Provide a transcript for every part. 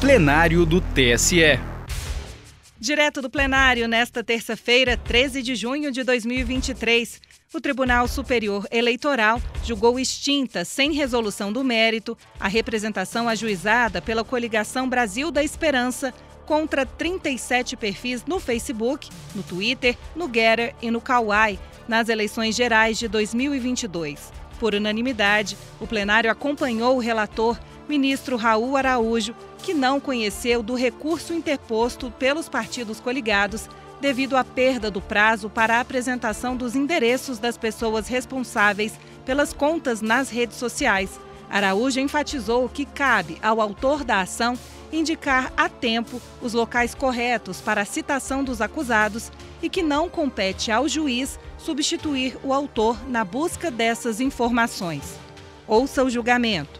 plenário do TSE. Direto do plenário, nesta terça-feira, 13 de junho de 2023, o Tribunal Superior Eleitoral julgou extinta, sem resolução do mérito, a representação ajuizada pela coligação Brasil da Esperança contra 37 perfis no Facebook, no Twitter, no Getter e no Kawaii nas eleições gerais de 2022. Por unanimidade, o plenário acompanhou o relator, ministro Raul Araújo, que não conheceu do recurso interposto pelos partidos coligados devido à perda do prazo para a apresentação dos endereços das pessoas responsáveis pelas contas nas redes sociais. Araújo enfatizou que cabe ao autor da ação indicar a tempo os locais corretos para a citação dos acusados e que não compete ao juiz substituir o autor na busca dessas informações. Ouça o julgamento.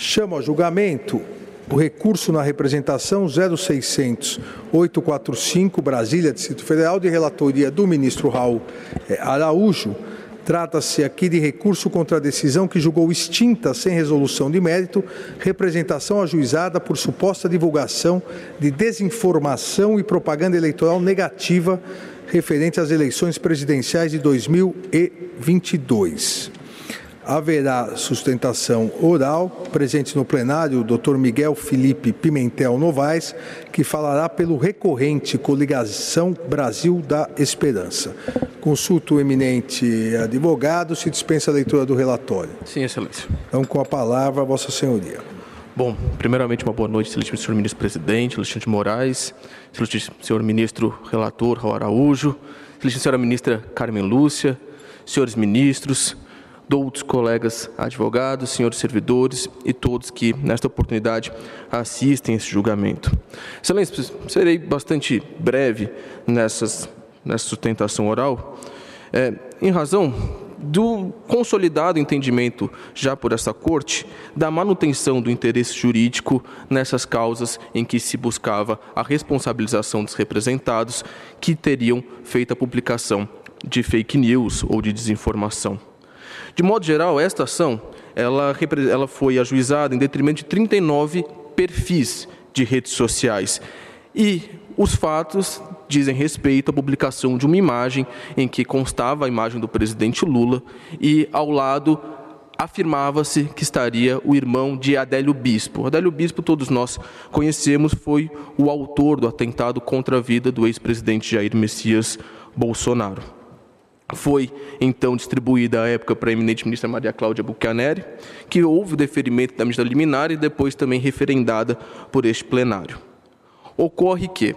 Chamo a julgamento o recurso na representação 0600 845 Brasília, Distrito Federal, de relatoria do ministro Raul eh, Araújo. Trata-se aqui de recurso contra a decisão que julgou extinta, sem resolução de mérito, representação ajuizada por suposta divulgação de desinformação e propaganda eleitoral negativa referente às eleições presidenciais de 2022 haverá sustentação oral. Presente no plenário, o doutor Miguel Felipe Pimentel Novaes, que falará pelo recorrente Coligação Brasil da Esperança. Consulto o eminente advogado, se dispensa a leitura do relatório. Sim, excelência. Então, com a palavra, Vossa Senhoria. Bom, primeiramente, uma boa noite, excelentíssimo senhor ministro presidente, excelentíssimo Moraes, excelentíssimo senhor ministro relator, Raul Araújo, excelentíssima senhora ministra Carmen Lúcia, senhores ministros, outros colegas advogados, senhores servidores e todos que, nesta oportunidade, assistem esse julgamento. Excelência, serei bastante breve nessas, nessa sustentação oral, é, em razão do consolidado entendimento já por essa corte da manutenção do interesse jurídico nessas causas em que se buscava a responsabilização dos representados que teriam feito a publicação de fake news ou de desinformação. De modo geral, esta ação ela, ela foi ajuizada em detrimento de 39 perfis de redes sociais. E os fatos dizem respeito à publicação de uma imagem em que constava a imagem do presidente Lula e ao lado afirmava-se que estaria o irmão de Adélio Bispo. Adélio Bispo, todos nós conhecemos, foi o autor do atentado contra a vida do ex-presidente Jair Messias Bolsonaro. Foi então distribuída à época para a eminente ministra Maria Cláudia Buchaneri, que houve o deferimento da medida liminar e depois também referendada por este plenário. Ocorre que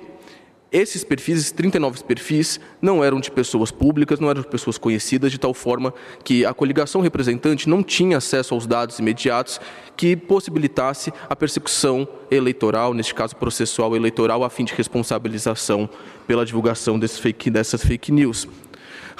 esses perfis, esses 39 perfis, não eram de pessoas públicas, não eram de pessoas conhecidas, de tal forma que a coligação representante não tinha acesso aos dados imediatos que possibilitasse a persecução eleitoral, neste caso processual eleitoral, a fim de responsabilização pela divulgação fake, dessas fake news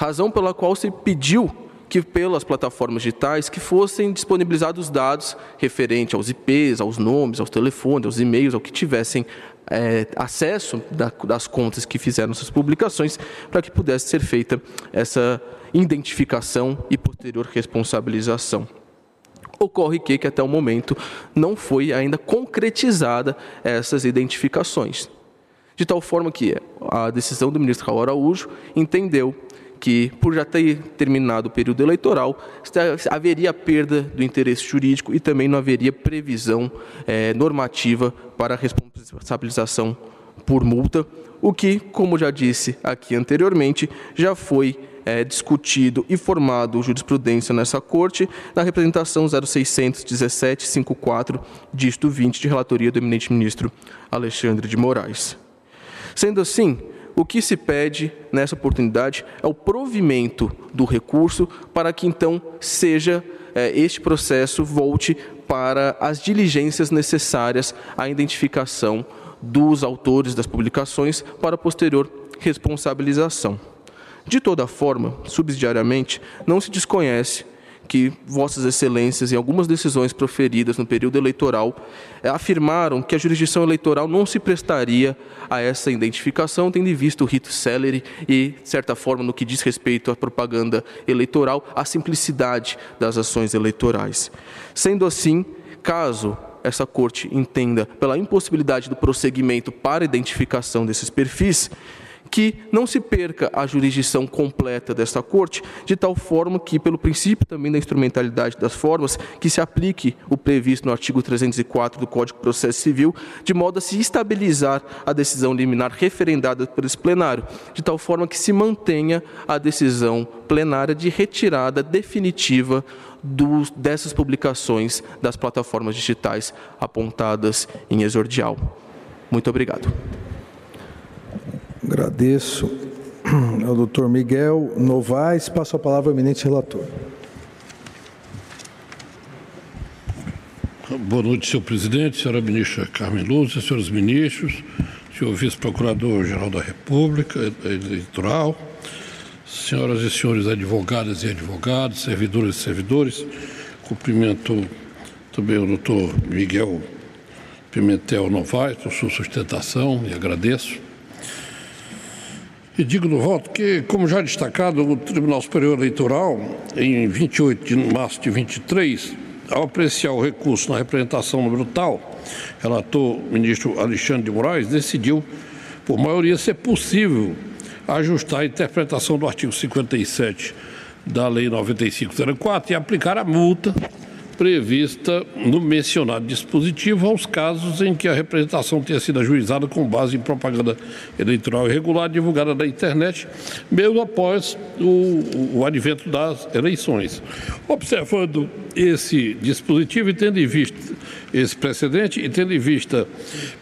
razão pela qual se pediu que pelas plataformas digitais que fossem disponibilizados dados referentes aos IPs, aos nomes, aos telefones, aos e-mails, ao que tivessem é, acesso da, das contas que fizeram essas publicações, para que pudesse ser feita essa identificação e posterior responsabilização. Ocorre que, que até o momento não foi ainda concretizada essas identificações. De tal forma que a decisão do ministro Raul Araújo entendeu que, por já ter terminado o período eleitoral, haveria perda do interesse jurídico e também não haveria previsão é, normativa para responsabilização por multa, o que, como já disse aqui anteriormente, já foi é, discutido e formado jurisprudência nessa corte na representação 061754, dígito 20, de relatoria do eminente ministro Alexandre de Moraes. Sendo assim, o que se pede nessa oportunidade é o provimento do recurso para que então seja é, este processo volte para as diligências necessárias à identificação dos autores das publicações para posterior responsabilização. De toda forma, subsidiariamente, não se desconhece que Vossas Excelências, em algumas decisões proferidas no período eleitoral, eh, afirmaram que a jurisdição eleitoral não se prestaria a essa identificação, tendo em vista o rito celere e, de certa forma, no que diz respeito à propaganda eleitoral, a simplicidade das ações eleitorais. Sendo assim, caso essa corte entenda pela impossibilidade do prosseguimento para identificação desses perfis, que não se perca a jurisdição completa desta corte, de tal forma que, pelo princípio também da instrumentalidade das formas, que se aplique o previsto no artigo 304 do Código de Processo Civil, de modo a se estabilizar a decisão liminar referendada por esse plenário, de tal forma que se mantenha a decisão plenária de retirada definitiva dos, dessas publicações das plataformas digitais apontadas em exordial. Muito obrigado. Agradeço ao doutor Miguel Novaes. Passo a palavra ao eminente relator. Boa noite, senhor presidente, senhora ministra Carmen Lúcia, senhores ministros, senhor vice-procurador-geral da República Eleitoral, senhoras e senhores advogadas e advogados, servidores e servidores. Cumprimento também o doutor Miguel Pimentel Novaes, por sua sustentação, e agradeço. E digo no voto que, como já destacado, o Tribunal Superior Eleitoral, em 28 de março de 23, ao apreciar o recurso na representação número tal, relator ministro Alexandre de Moraes decidiu, por maioria, ser possível ajustar a interpretação do artigo 57 da Lei 9504 e aplicar a multa prevista no mencionado dispositivo aos casos em que a representação tenha sido ajuizada com base em propaganda eleitoral irregular divulgada na internet, mesmo após o, o advento das eleições. Observando esse dispositivo e tendo em vista esse precedente e tendo em vista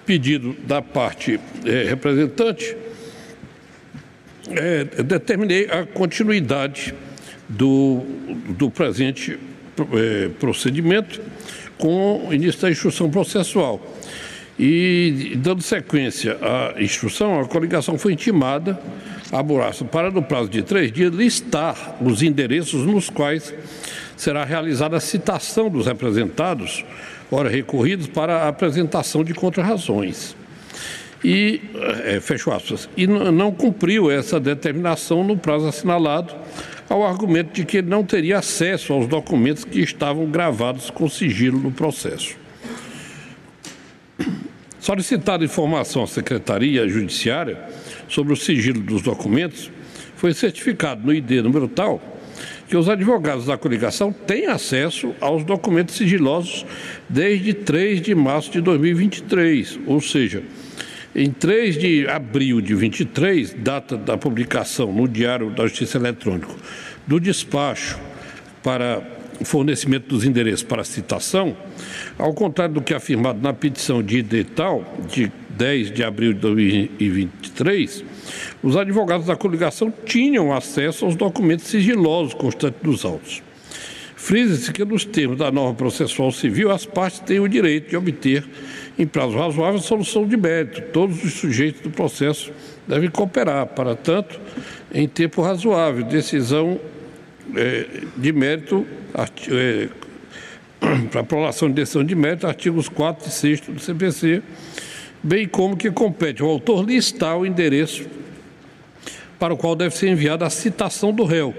pedido da parte é, representante, é, determinei a continuidade do, do presente procedimento com início da instrução processual. E, dando sequência à instrução, a coligação foi intimada a Buraça para, no prazo de três dias, listar os endereços nos quais será realizada a citação dos representados, ora recorridos, para a apresentação de contrarrazões. E, é, aspas, e não cumpriu essa determinação no prazo assinalado, ao argumento de que ele não teria acesso aos documentos que estavam gravados com sigilo no processo. Solicitada informação à Secretaria Judiciária sobre o sigilo dos documentos, foi certificado no ID número tal que os advogados da coligação têm acesso aos documentos sigilosos desde 3 de março de 2023, ou seja, em 3 de abril de 23, data da publicação no Diário da Justiça Eletrônico do despacho para fornecimento dos endereços para citação, ao contrário do que é afirmado na petição de tal de 10 de abril de 2023, os advogados da coligação tinham acesso aos documentos sigilosos constantes dos autos. Frisa-se que, nos termos da norma processual civil, as partes têm o direito de obter, em prazo razoável, solução de mérito. Todos os sujeitos do processo devem cooperar, para tanto, em tempo razoável. Decisão é, de mérito, é, para aprovação de decisão de mérito, artigos 4 e 6 do CPC, bem como que compete ao autor listar o endereço para o qual deve ser enviada a citação do réu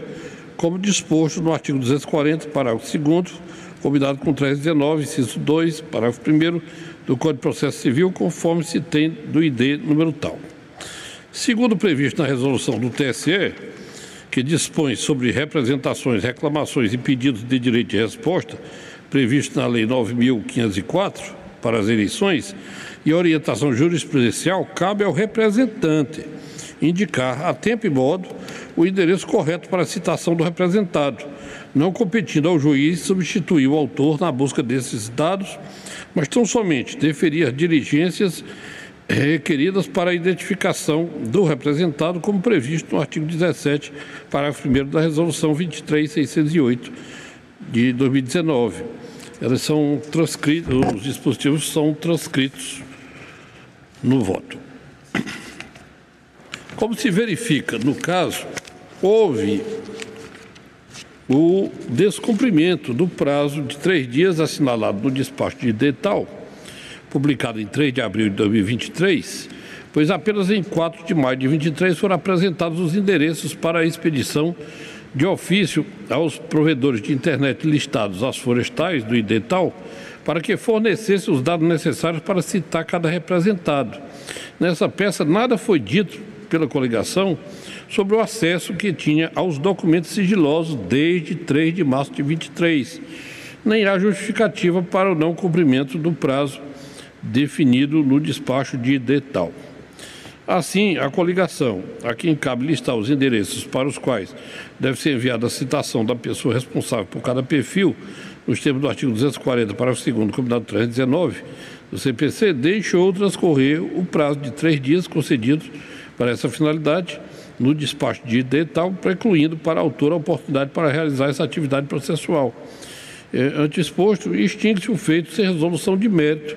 como disposto no artigo 240, parágrafo 2 combinado com 319, inciso 2, parágrafo 1 do Código de Processo Civil, conforme se tem do ID número tal. Segundo previsto na resolução do TSE, que dispõe sobre representações, reclamações e pedidos de direito de resposta, previsto na Lei 9.504 para as eleições, e orientação jurisprudencial, cabe ao representante indicar a tempo e modo o endereço correto para a citação do representado, não competindo ao juiz substituir o autor na busca desses dados, mas tão somente deferir diligências requeridas para a identificação do representado, como previsto no artigo 17, parágrafo 1 da Resolução 23608 de 2019. Elas são transcritas, os dispositivos são transcritos no voto. Como se verifica no caso, houve o descumprimento do prazo de três dias assinalado no despacho de Detal, publicado em 3 de abril de 2023, pois apenas em 4 de maio de 2023 foram apresentados os endereços para a expedição de ofício aos provedores de internet listados às florestais do IDETAL para que fornecesse os dados necessários para citar cada representado. Nessa peça, nada foi dito pela coligação sobre o acesso que tinha aos documentos sigilosos desde 3 de março de 23, nem há justificativa para o não cumprimento do prazo definido no despacho de detal. Assim, a coligação, a quem cabe listar os endereços para os quais deve ser enviada a citação da pessoa responsável por cada perfil, nos termos do artigo 240, parágrafo 2 combinado 319 do CPC, deixou transcorrer o prazo de três dias concedidos para essa finalidade no despacho de detal, precluindo para a autora a oportunidade para realizar essa atividade processual. É, ante exposto, extingue-se o feito sem resolução de mérito,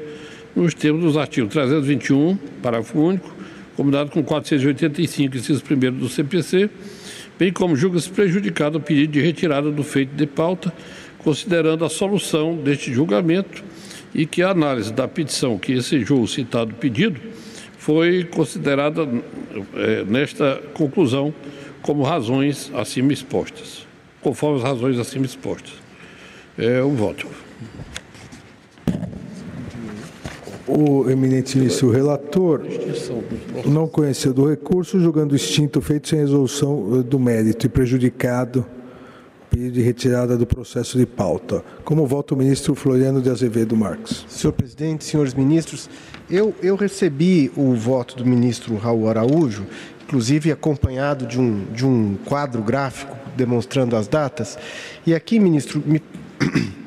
nos termos dos artigos 321, parágrafo único, combinado com 485, inciso 1 do CPC, bem como julga-se prejudicado o pedido de retirada do feito de pauta, considerando a solução deste julgamento e que a análise da petição que ensejou o citado pedido foi considerada nesta conclusão como razões acima expostas, conforme as razões acima expostas. É o voto. O eminente ministro relator não conheceu do recurso, julgando extinto feito sem resolução eh, do mérito e prejudicado de retirada do processo de pauta. Como vota o ministro Floriano de Azevedo Marques? Senhor presidente, senhores ministros, eu, eu recebi o voto do ministro Raul Araújo, inclusive acompanhado de um, de um quadro gráfico demonstrando as datas. E aqui, ministro, me...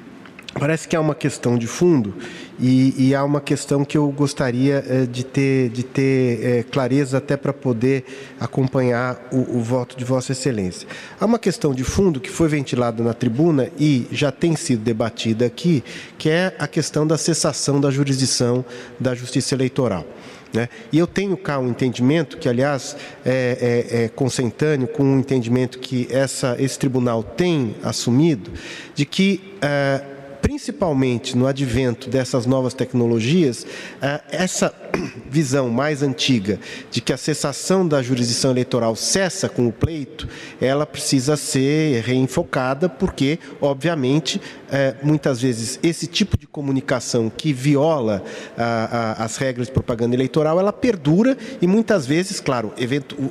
parece que há uma questão de fundo e, e, há uma questão que eu gostaria eh, de ter, de ter eh, clareza até para poder acompanhar o, o, voto de Vossa Excelência. Há uma questão de fundo que foi ventilada na tribuna e já tem sido debatida aqui, que é a questão da cessação da jurisdição da Justiça Eleitoral. Né? E eu tenho cá um entendimento que, aliás, é, é, é consentâneo com um entendimento que essa, esse tribunal tem assumido, de que. É, principalmente no advento dessas novas tecnologias, eh, essa visão mais antiga de que a cessação da jurisdição eleitoral cessa com o pleito, ela precisa ser reenfocada, porque, obviamente, eh, muitas vezes esse tipo de comunicação que viola as regras de propaganda eleitoral, ela perdura e muitas vezes, claro,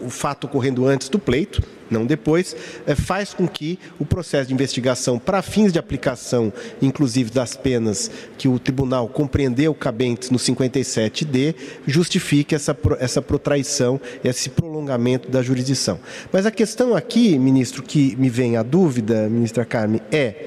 o fato ocorrendo antes do pleito, não depois, é, faz com que o processo de investigação, para fins de aplicação, inclusive das penas que o tribunal compreendeu cabentes no 57D, justifique essa, essa protraição, esse prolongamento da jurisdição. Mas a questão aqui, ministro, que me vem a dúvida, ministra Carmen, é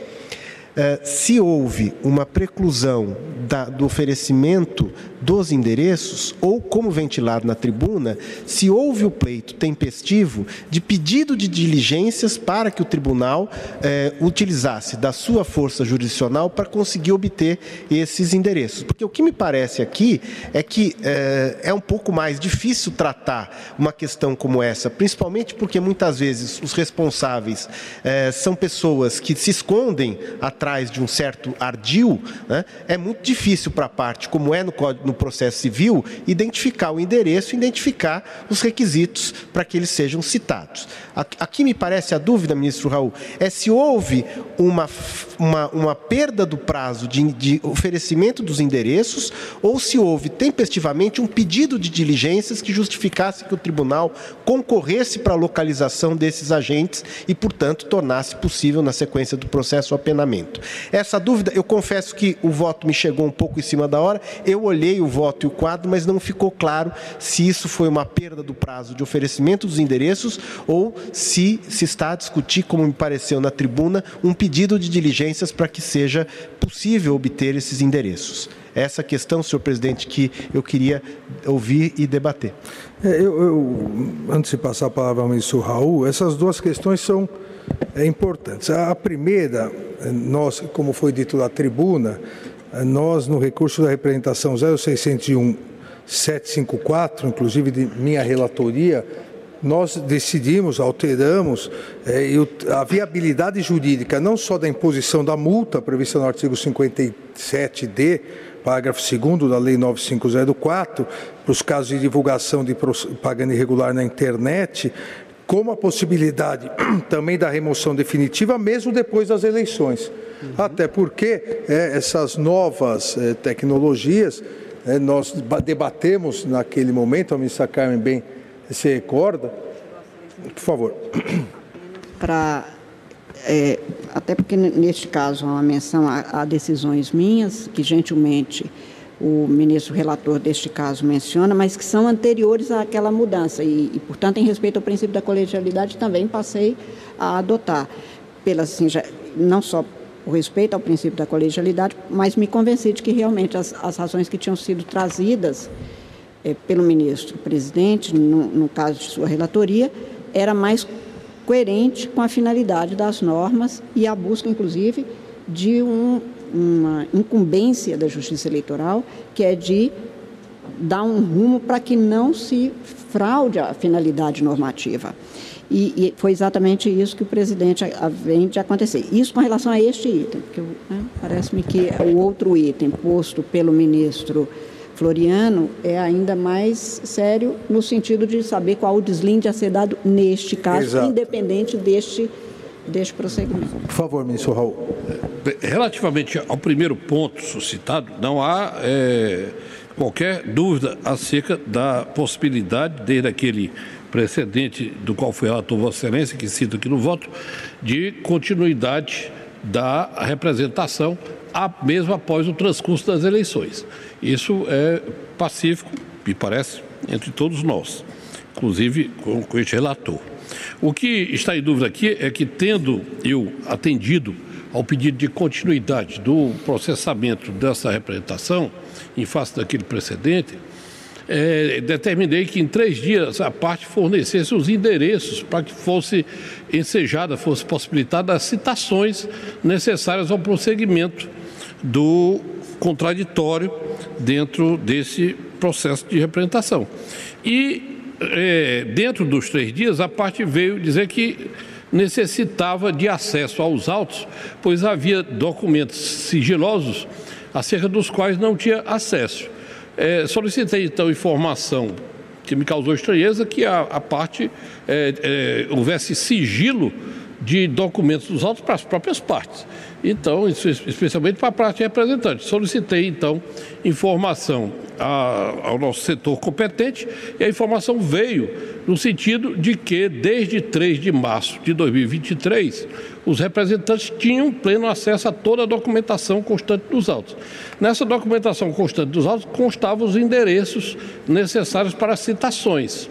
é, se houve uma preclusão da, do oferecimento dos endereços, ou como ventilado na tribuna, se houve o pleito tempestivo de pedido de diligências para que o tribunal é, utilizasse da sua força jurisdicional para conseguir obter esses endereços. Porque o que me parece aqui é que é, é um pouco mais difícil tratar uma questão como essa, principalmente porque muitas vezes os responsáveis é, são pessoas que se escondem atrás de um certo ardil, né, é muito difícil para a parte, como é no, no processo civil, identificar o endereço, identificar os requisitos para que eles sejam citados. Aqui me parece a dúvida, ministro Raul, é se houve uma, uma, uma perda do prazo de, de oferecimento dos endereços ou se houve tempestivamente um pedido de diligências que justificasse que o tribunal concorresse para a localização desses agentes e, portanto, tornasse possível, na sequência do processo, o apenamento. Essa dúvida, eu confesso que o voto me chegou um pouco em cima da hora, eu olhei o voto e o quadro, mas não ficou claro se isso foi uma perda do prazo de oferecimento dos endereços ou se se está a discutir, como me pareceu na tribuna, um pedido de diligências para que seja possível obter esses endereços. Essa questão, senhor presidente, que eu queria ouvir e debater. É, eu, eu, antes de passar a palavra ao ministro Raul, essas duas questões são é, importantes. A primeira, nós, como foi dito na tribuna, nós, no recurso da representação 0601 754, inclusive de minha relatoria, nós decidimos, alteramos é, a viabilidade jurídica não só da imposição da multa prevista no artigo 57D, parágrafo 2 da Lei 9504, para os casos de divulgação de propaganda irregular na internet, como a possibilidade também da remoção definitiva, mesmo depois das eleições. Uhum. até porque é, essas novas é, tecnologias, é, nós debatemos naquele momento, a ministra Carmen bem se recorda. Por favor. Para é, até porque neste caso há uma menção a, a, decisões minhas, que gentilmente o ministro relator deste caso menciona, mas que são anteriores àquela mudança e, e portanto, em respeito ao princípio da colegialidade, também passei a adotar, pela, assim, já, não só por respeito ao princípio da colegialidade, mas me convenci de que realmente as, as razões que tinham sido trazidas é, pelo ministro presidente, no, no caso de sua relatoria, era mais coerente com a finalidade das normas e a busca, inclusive, de um, uma incumbência da Justiça Eleitoral, que é de dar um rumo para que não se fraude a finalidade normativa. E, e, foi exatamente isso que o presidente vem de acontecer. Isso com relação a este item, porque né, parece-me que o outro item posto pelo ministro Floriano é ainda mais sério no sentido de saber qual o deslinde a ser dado neste caso, Exato. independente deste, deste prosseguimento. Por favor, ministro Raul. Relativamente ao primeiro ponto suscitado, não há é, qualquer dúvida acerca da possibilidade, desde aquele precedente do qual foi relator Vossa Excelência, que cito aqui no voto, de continuidade da representação mesmo após o transcurso das eleições. Isso é pacífico, me parece, entre todos nós, inclusive com, com este relator. O que está em dúvida aqui é que, tendo eu atendido ao pedido de continuidade do processamento dessa representação, em face daquele precedente, é, determinei que em três dias a parte fornecesse os endereços para que fosse ensejada, fosse possibilitada as citações necessárias ao prosseguimento do contraditório dentro desse processo de representação. E é, dentro dos três dias, a parte veio dizer que necessitava de acesso aos autos, pois havia documentos sigilosos acerca dos quais não tinha acesso. É, solicitei então informação que me causou estranheza que a, a parte é, é, houvesse sigilo de documentos dos autos para as próprias partes. Então, especialmente para a parte representante. Solicitei, então, informação ao nosso setor competente e a informação veio no sentido de que, desde 3 de março de 2023, os representantes tinham pleno acesso a toda a documentação constante dos autos. Nessa documentação constante dos autos constavam os endereços necessários para citações.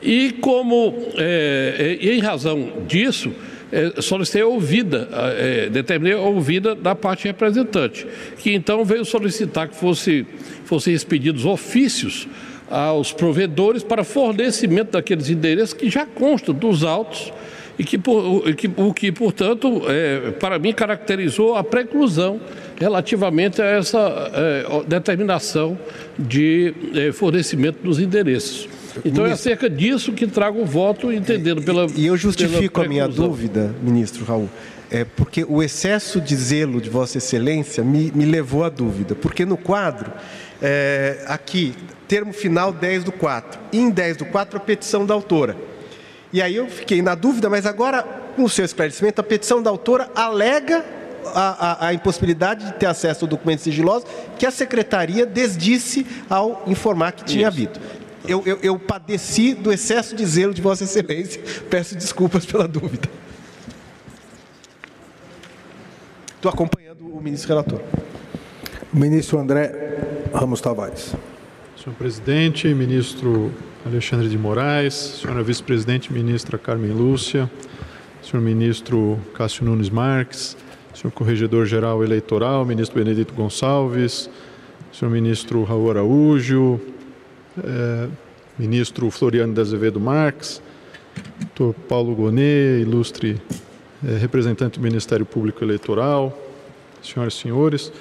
E como, é, em razão disso, é, solicitei ouvida, é, determinei a ouvida da parte representante, que então veio solicitar que fosse, fossem expedidos ofícios aos provedores para fornecimento daqueles endereços que já constam dos autos e que, por, que, o que, portanto, é, para mim caracterizou a preclusão relativamente a essa é, determinação de é, fornecimento dos endereços. Então é acerca disso que trago o voto, entendendo pela. E eu justifico a minha dúvida, ministro Raul. É porque o excesso de zelo de Vossa Excelência me, me levou à dúvida. Porque no quadro, é, aqui, termo final 10 do 4. Em 10 do 4, a petição da autora. E aí eu fiquei na dúvida, mas agora, com o seu esclarecimento, a petição da autora alega a, a, a, impossibilidade de ter acesso ao documento sigiloso que a secretaria desdisse ao informar que tinha Isso. havido eu, eu, eu padeci do excesso de zelo de Vossa Excelência. Peço desculpas pela dúvida. Estou acompanhando o ministro relator. Ministro André Ramos Tavares. Senhor presidente, ministro Alexandre de Moraes, senhora vice-presidente, ministra Carmen Lúcia, senhor ministro Cássio Nunes Marques, senhor corregedor-geral eleitoral, ministro Benedito Gonçalves, senhor ministro Raul Araújo, é, ministro Floriano de Azevedo Marques, doutor Paulo Gonet, ilustre é, representante do Ministério Público Eleitoral, senhoras e senhores.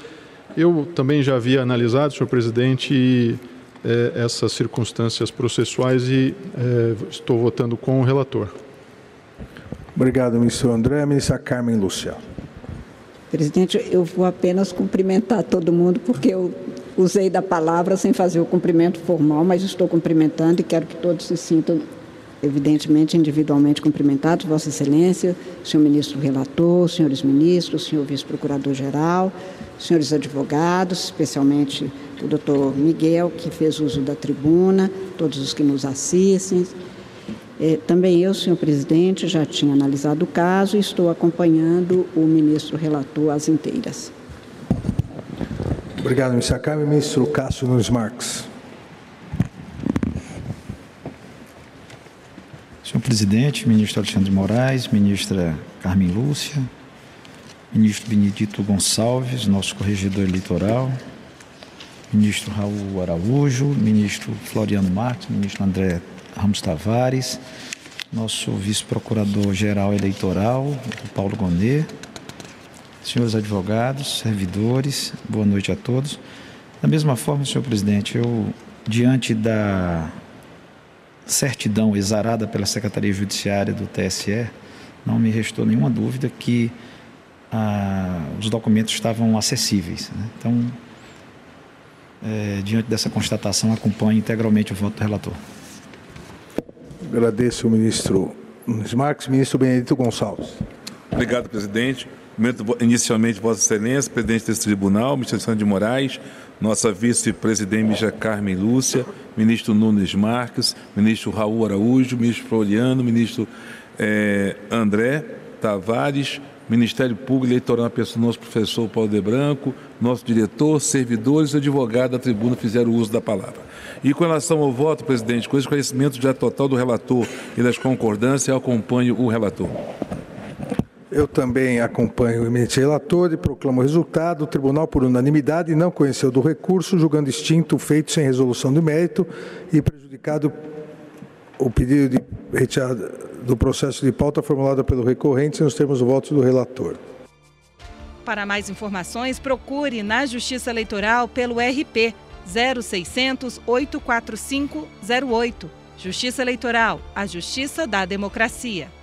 Eu também já havia analisado, senhor presidente, é, essas circunstâncias processuais e é, estou votando com o relator. Obrigado, ministro André. Ministra Carmen Lúcia. Presidente, eu vou apenas cumprimentar todo mundo, porque eu usei da palavra sem fazer o cumprimento formal, mas estou cumprimentando e quero que todos se sintam evidentemente, individualmente cumprimentados, Vossa Excelência, senhor ministro relator, senhores ministros, senhor vice-procurador-geral, senhores advogados, especialmente o doutor Miguel, que fez uso da tribuna, todos os que nos assistem. É, também eu, senhor presidente, já tinha analisado o caso e estou acompanhando o ministro relator às inteiras. Obrigado, ministra Carmen. Ministro Cássio Nunes Marques. Senhor presidente, ministro Alexandre Moraes, ministra Carmen Lúcia, ministro Benedito Gonçalves, nosso corregedor eleitoral, ministro Raul Araújo, ministro Floriano Marques, ministro André Ramos Tavares, nosso vice-procurador-geral eleitoral, Paulo Gonet, senhores advogados, servidores, boa noite a todos. Da mesma forma, senhor presidente, eu, diante da certidão exarada pela Secretaria Judiciária do TSE, não me restou nenhuma dúvida que ah, os documentos estavam acessíveis. Né? Então, é, diante dessa constatação, acompanho integralmente o voto do relator. Agradeço o ministro Marques. Ministro Benedito Gonçalves. Obrigado, presidente. Inicialmente, Vossa Excelência, presidente desse tribunal, ministro Alexandre de Moraes, nossa vice-presidente Mija Carmen Lúcia, ministro Nunes Marques, ministro Raul Araújo, ministro Floriano, ministro eh, André Tavares, Ministério Público Eleitoral pessoa nosso professor Paulo de Branco, nosso diretor, servidores e advogado da tribuna fizeram uso da palavra. E com relação ao voto, presidente, com esclarecimento já total do relator e das concordâncias, eu acompanho o relator. Eu também acompanho o eminente relator e proclamo o resultado. O tribunal, por unanimidade, não conheceu do recurso, julgando extinto o feito sem resolução do mérito e prejudicado o pedido de retirada do processo de pauta formulado pelo recorrente nos termos do voto do relator. Para mais informações, procure na Justiça Eleitoral pelo RP 0600 845 08. Justiça Eleitoral, a justiça da democracia.